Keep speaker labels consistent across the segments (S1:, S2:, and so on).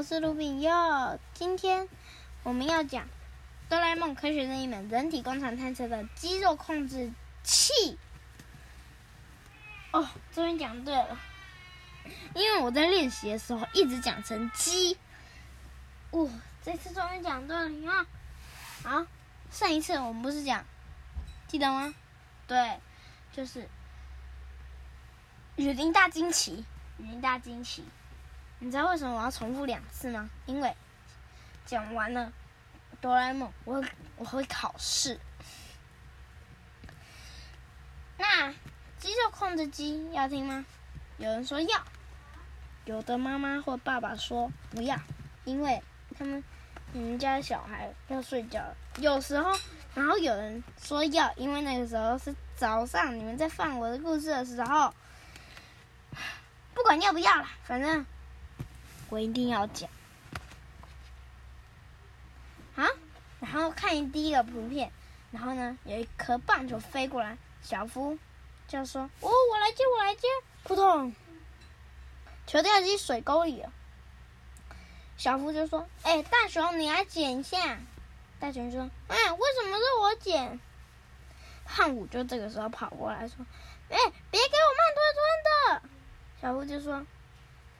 S1: 我是卢比佑。今天我们要讲《哆啦 A 梦科学任意门人体工厂探测的肌肉控制器》。哦，终于讲对了，因为我在练习的时候一直讲成鸡。哦，这次终于讲对了，你。好，上一次我们不是讲，记得吗？对，就是雨林大惊奇，雨林大惊奇。你知道为什么我要重复两次吗？因为讲完了哆啦 A 梦，我我会考试。那肌肉控制机要听吗？有人说要，有的妈妈或爸爸说不要，因为他们你们家小孩要睡觉了。有时候，然后有人说要，因为那个时候是早上，你们在放我的故事的时候，不管要不要了，反正。我一定要讲，好，然后看第一个图片，然后呢，有一颗棒球飞过来，小夫就说：“哦，我来接，我来接。”扑通，球掉进水沟里了。小夫就说：“哎，大熊，你来捡一下。”大熊说：“哎，为什么是我捡？”胖虎就这个时候跑过来说：“哎，别给我慢吞吞的。”小夫就说。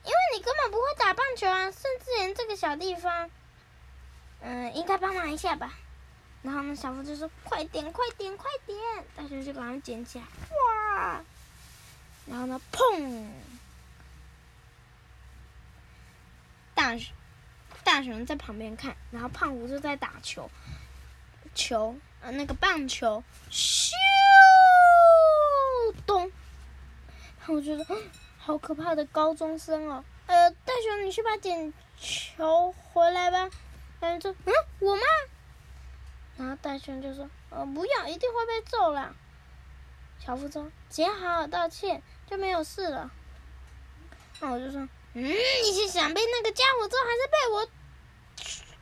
S1: 因为你根本不会打棒球啊，甚至连这个小地方，嗯、应该帮忙一下吧。然后呢，小夫就说：“快点，快点，快点！”大熊就把它捡起来，哇！然后呢，砰！大，大熊在旁边看，然后胖虎就在打球，球，呃，那个棒球，咻，咚！我觉得。好可怕的高中生哦！呃，大雄，你去把捡球回来吧。大雄说：“嗯，我吗？”然后大雄就说：“呃，不要，一定会被揍了。”小夫说：“只要好好道歉，就没有事了。”那我就说：“嗯，你是想被那个家伙揍，还是被我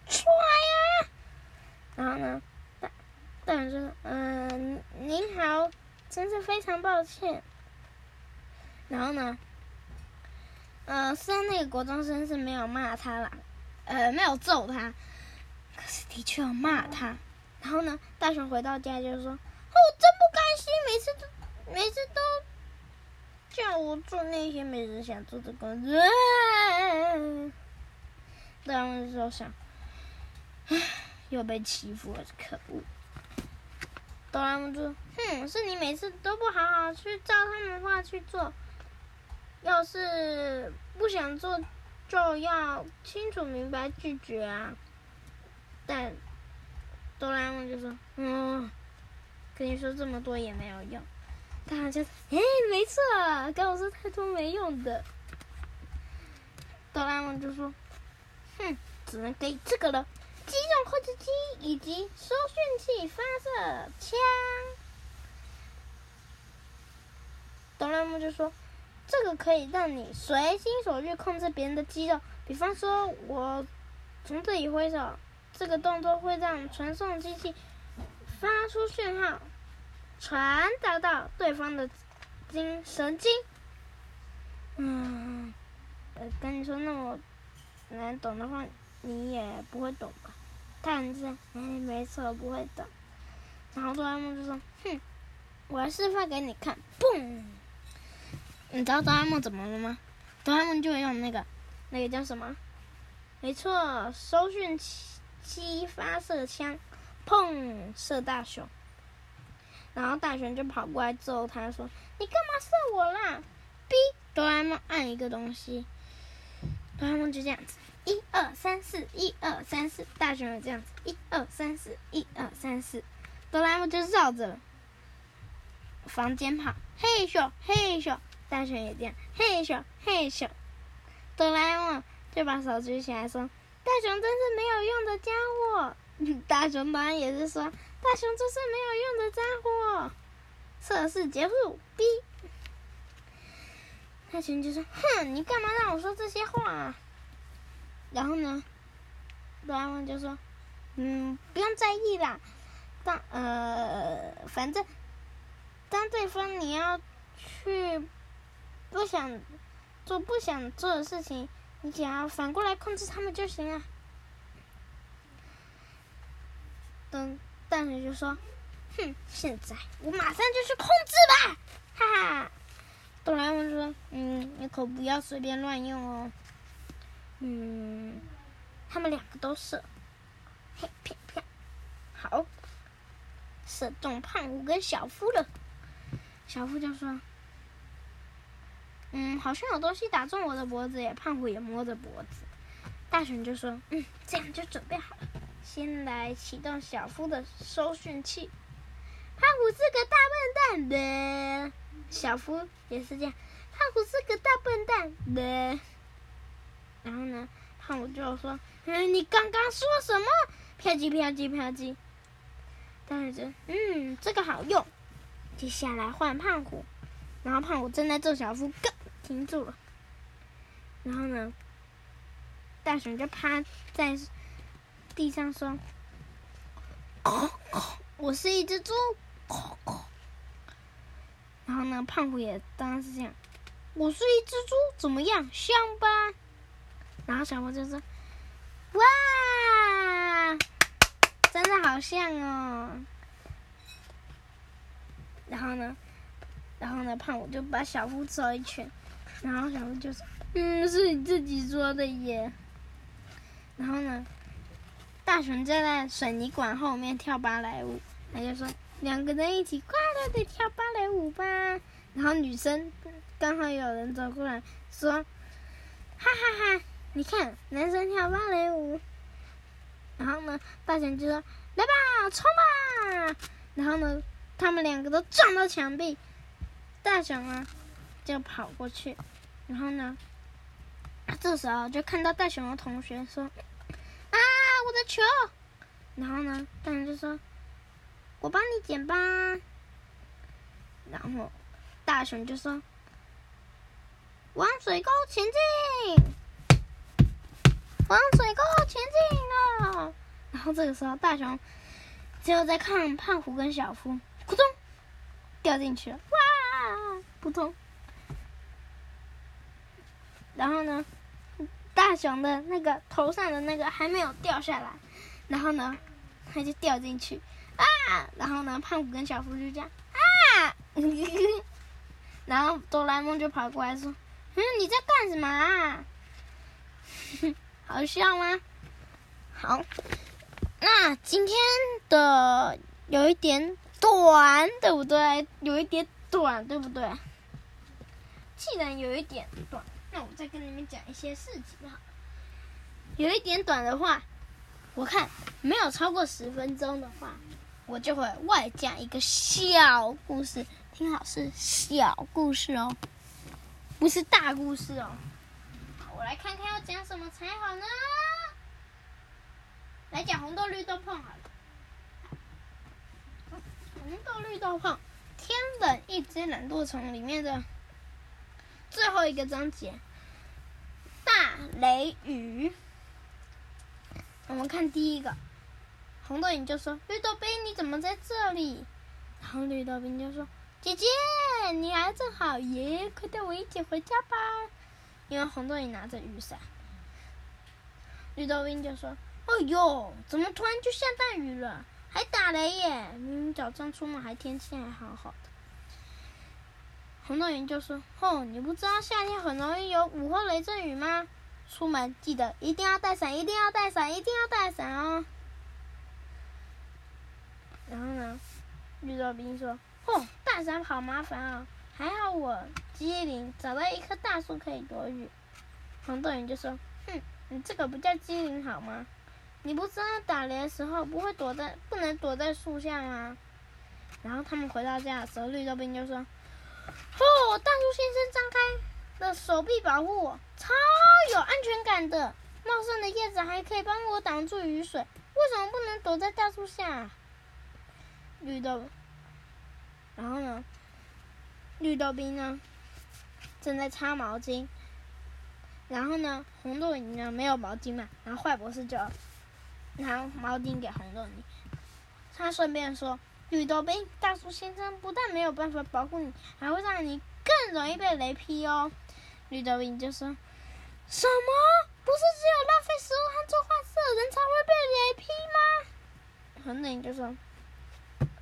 S1: 踹呀？”然后呢，大大雄说：“嗯、呃，您好，真是非常抱歉。”然后呢？呃，虽然那个国中生是没有骂他啦，呃，没有揍他，可是的确有骂他。然后呢，大雄回到家就说：“我真不甘心，每次都每次都叫我做那些没人想做的工作。”当时就想，唉，又被欺负了，可恶！哆啦 A 梦说：“哼，是你每次都不好好去照他们的话去做。”要是不想做，就要清楚明白拒绝啊！但哆啦 A 梦就说：“嗯，跟你说这么多也没有用。”大家，哎，没错，跟我说太多没用的。哆啦 A 梦就说：“哼，只能给这个了，机动控制机以及收讯器发射枪。”哆啦 A 梦就说。这个可以让你随心所欲控制别人的肌肉，比方说，我从这里挥手，这个动作会让传送机器发出讯号，传达到对方的经神经。嗯，呃，跟你说那么难懂的话，你也不会懂吧？但是，哎，没错，不会懂。然后哆啦 A 梦就说：“哼，我来示范给你看，嘣！”你知道哆啦 A 梦怎么了吗？哆啦 A 梦就会用那个，那个叫什么？没错，收讯机发射枪，砰，射大雄。然后大雄就跑过来揍他，说：“你干嘛射我啦？”逼哆啦 A 梦按一个东西，哆啦 A 梦就这样子，一二三四，一二三四，大雄也这样子，一二三四，一二三四，哆啦 A 梦就绕着房间跑，嘿咻嘿咻。大雄也这样，嘿咻嘿咻，哆啦 A 梦就把手举起来说：“大雄真是没有用的家伙。”大雄当然也是说：“大雄真是没有用的家伙。”测试结束，哔。大雄就说：“哼，你干嘛让我说这些话？”然后呢，哆啦 A 梦就说：“嗯，不用在意啦，当呃，反正当对方你要去。”不想做不想做的事情，你只要反过来控制他们就行了。等大雄就说：“哼，现在我马上就去控制吧！”哈哈。哆啦 A 梦说：“嗯，你可不要随便乱用哦。”嗯，他们两个都是，嘿啪啪，好，射中胖虎跟小夫了。小夫就说：“嗯，好像有东西打中我的脖子耶。”胖虎也摸着脖子。大雄就说：“嗯，这样就准备好了，先来启动小夫的收讯器。”胖虎是个大笨蛋的，小夫也是这样。胖虎是个大笨蛋的。然后呢，胖虎就说：“嗯，你刚刚说什么？啪叽啪叽啪叽。”大雄，嗯，这个好用。接下来换胖虎，然后胖虎正在揍小夫，咯，停住了。然后呢，大熊就趴在地上说：“我是一只猪。”然后呢，胖虎也当然是这样：“我是一只猪，怎么样，像吧？”然后小夫就说：“哇，真的好像哦。”然后呢，然后呢，胖虎就把小夫揍一拳，然后小夫就说：“嗯，是你自己说的耶。”然后呢，大雄就在水泥管后面跳芭蕾舞，他就说：“两个人一起快乐的跳芭蕾舞吧。”然后女生刚好有人走过来说：“哈哈哈，你看男生跳芭蕾舞。”然后呢，大雄就说：“来吧，冲吧！”然后呢。他们两个都撞到墙壁，大雄啊，就跑过去，然后呢，这时候就看到大熊的同学说：“啊，我的球！”然后呢，大熊就说：“我帮你捡吧。”然后大熊就说：“往水沟前进，往水沟前进了。”然后这个时候，大熊就在看胖虎跟小夫。扑通，掉进去了！哇，扑通。然后呢，大雄的那个头上的那个还没有掉下来，然后呢，他就掉进去啊！然后呢，胖虎跟小夫就这样啊，然后哆啦 A 梦就跑过来说：“嗯，你在干什么啊？好笑吗？”好，那今天的有一点。短，对不对？有一点短，对不对？既然有一点短，那我再跟你们讲一些事情哈。有一点短的话，我看没有超过十分钟的话，我就会外加一个小故事。听好，是小故事哦，不是大故事哦。我来看看要讲什么才好呢？来讲红豆绿豆碰好了。红豆绿豆碰，天冷一只懒惰虫里面的最后一个章节，雷雨。我们看第一个，红豆影就说：“绿豆冰，你怎么在这里？”然后绿豆冰就说：“姐姐，你来正好耶，快带我一起回家吧。”因为红豆影拿着雨伞。绿豆冰就说：“哦哟，怎么突然就下大雨了？”还打雷耶！明明早上出门还天气还好好的。红豆云就说：“哦，你不知道夏天很容易有午后雷阵雨吗？出门记得一定要带伞，一定要带伞，一定要带伞哦。”然后呢，绿豆冰说：“哦，带伞好麻烦啊、还好我机灵，找到一棵大树可以躲雨。”红豆人就说：“哼，你这个不叫机灵好吗？”你不知道打雷的时候不会躲在，不能躲在树下吗？然后他们回到家的时候，绿豆冰就说：“哦，大树先生张开的手臂保护我，超有安全感的。茂盛的叶子还可以帮我挡住雨水，为什么不能躲在大树下？”绿豆，然后呢？绿豆冰呢？正在擦毛巾。然后呢？红豆影呢？没有毛巾嘛？然后坏博士就。拿毛巾给红豆泥，他顺便说：“绿豆冰，大树先生不但没有办法保护你，还会让你更容易被雷劈哦。”绿豆冰就说：“什么？不是只有浪费食物和做坏事的人才会被雷劈吗？红豆就说：“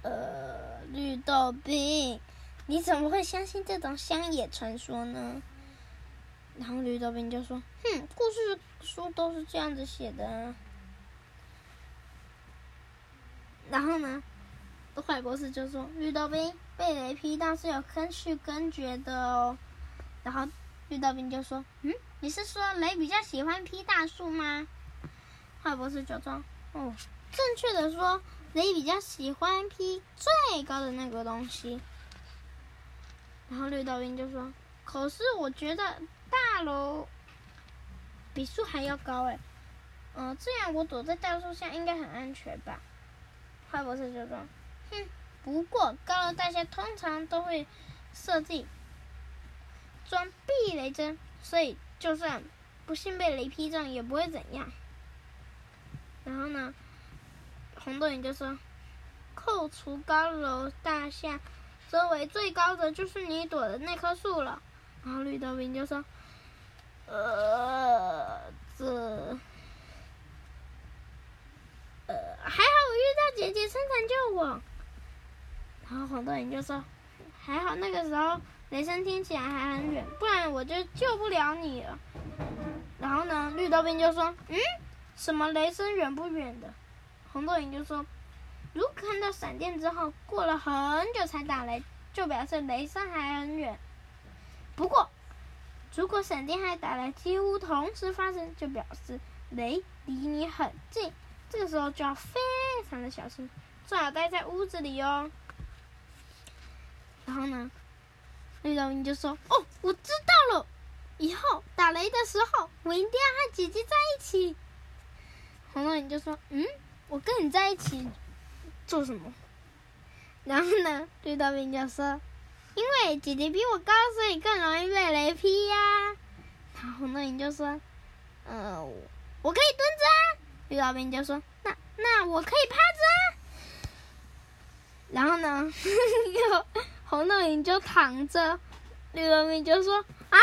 S1: 呃，绿豆冰，你怎么会相信这种乡野传说呢？”然后绿豆冰就说：“哼，故事书都是这样子写的。”然后呢，坏博士就说：“绿豆冰被雷劈倒是有根据根据的哦。”然后绿豆冰就说：“嗯，你是说雷比较喜欢劈大树吗？”坏博士就说：“哦，正确的说，雷比较喜欢劈最高的那个东西。”然后绿豆冰就说：“可是我觉得大楼比树还要高哎，嗯、这样我躲在大树下应该很安全吧？”坏博士就说：“哼，不过高楼大厦通常都会设计装避雷针，所以就算不幸被雷劈中也不会怎样。”然后呢，红豆眼就说：“扣除高楼大厦，周围最高的就是你躲的那棵树了。”然后绿豆兵就说：“呃，这……”呃，还好我遇到姐姐生产救我。然后红豆人就说：“还好那个时候雷声听起来还很远，不然我就救不了你了。”然后呢，绿豆兵就说：“嗯，什么雷声远不远的？”红豆人就说：“如果看到闪电之后过了很久才打雷，就表示雷声还很远。不过，如果闪电和打雷几乎同时发生，就表示雷离你很近。”这个时候就要非常的小心，最好待在屋子里哦。然后呢，绿豆冰就说：“哦，我知道了，以后打雷的时候，我一定要和姐姐在一起。”红豆冰就说：“嗯，我跟你在一起做什么？”然后呢，绿豆冰就说：“因为姐姐比我高，所以更容易被雷劈呀。”然后红豆冰就说：“嗯、呃，我可以蹲着啊。”绿豆冰就说：“那那我可以趴着啊。”然后呢，又红豆云就躺着，绿豆冰就说：“啊，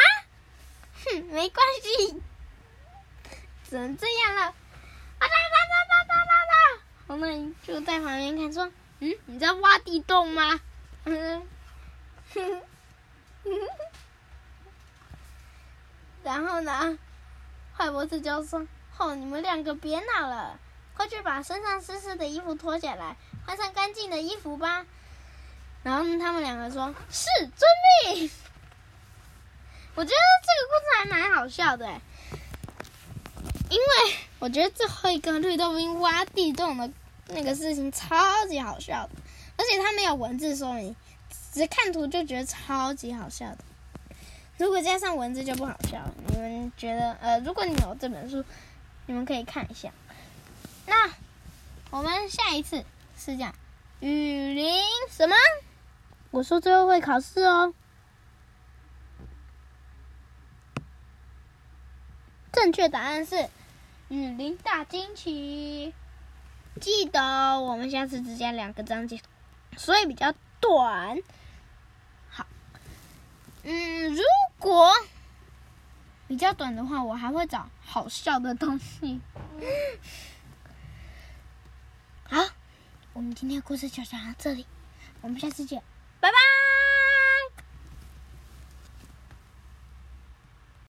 S1: 哼，没关系，只能这样了。”啊哒哒哒哒哒哒哒！红豆云就在旁边看，说：“嗯，你在挖地洞吗？”嗯，哼哼，然后呢，坏博士就说。哦，你们两个别闹了，快去把身上湿湿的衣服脱下来，换上干净的衣服吧。然后他们两个说：“是，遵命。”我觉得这个故事还蛮好笑的，因为我觉得最后一个绿豆冰挖地洞的那个事情超级好笑的，而且他没有文字说明，只看图就觉得超级好笑的。如果加上文字就不好笑了。你们觉得？呃，如果你有这本书。你们可以看一下。那我们下一次是讲雨林什么？我说最后会考试哦。正确答案是雨林大惊奇。记得我们下次只讲两个章节，所以比较短。好，嗯，如果。比较短的话，我还会找好笑的东西。好，我们今天故事就讲到这里，我们下次见，拜拜。